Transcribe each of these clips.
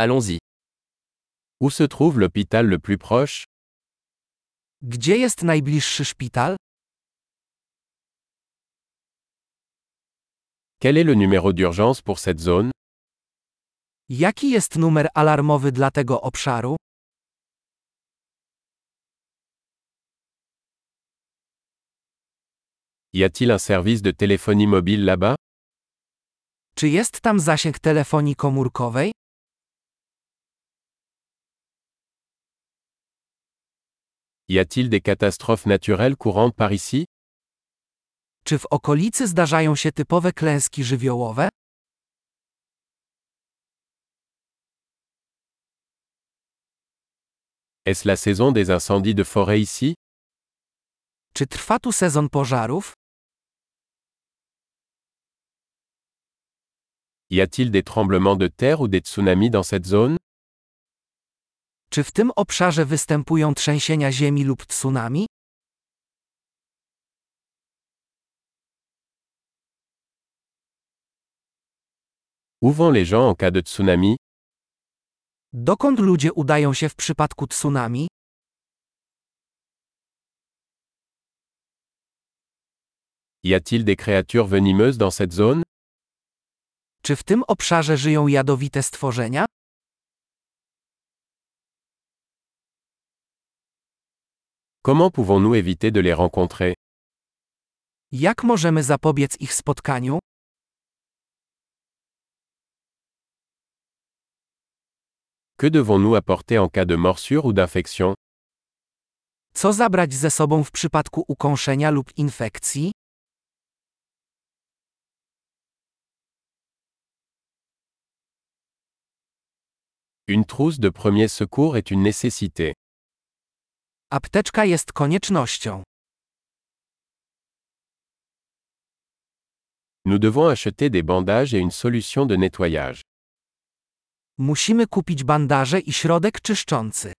Allons-y. Où se trouve l'hôpital le plus proche? Gdzie jest najbliższy szpital? Quel est le numéro d'urgence pour cette zone? Jaki jest numer alarmowy dla tego obszaru? Y a-t-il un service de téléphonie mobile là-bas? Czy jest tam zasięg telefonii komórkowej? Y a-t-il des catastrophes naturelles courantes par ici? Czy w okolicy zdarzają się typowe klęski żywiołowe? Est-ce la saison des incendies de forêt ici? Czy trwa tu sezon pożarów? Y a-t-il des tremblements de terre ou des tsunamis dans cette zone? Czy w tym obszarze występują trzęsienia ziemi lub tsunami? Où vont les gens en cas de tsunami Dokąd ludzie udają się w przypadku tsunami? Y a-t-il des créatures venimeuses dans cette zone Czy w tym obszarze żyją jadowite stworzenia? Comment pouvons-nous éviter de les rencontrer? Jak możemy zapobiec ich spotkaniu? Que devons-nous apporter en cas de morsure ou d'infection? Co zabrać ze sobą w przypadku ukąszenia lub infekcji? Une trousse de premier secours est une nécessité. Apteczka jest koniecznością. Nous devons acheter des bandages et une solution de nettoyage. Musimy kupić bandaże i środek czyszczący.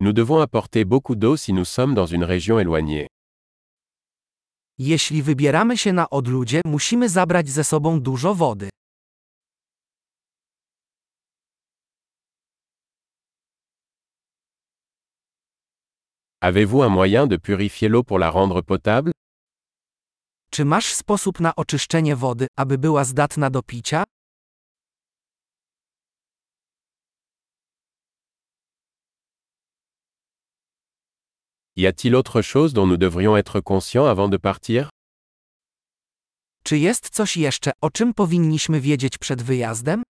Nous devons apporter beaucoup d'eau si nous sommes dans une région éloignée. Jeśli wybieramy się na odludzie, musimy zabrać ze sobą dużo wody. Avez-vous un moyen de purifier l'eau pour la rendre potable Czy masz sposób na oczyszczenie wody, aby była zdatna do picia? Y a-t-il autre chose dont nous devrions être conscients avant de partir Czy jest coś jeszcze, o czym powinniśmy wiedzieć przed wyjazdem?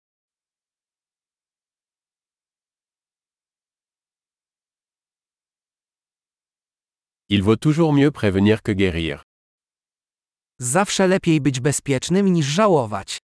Il vaut toujours mieux prévenir que guérir. Zawsze lepiej być bezpiecznym niż żałować.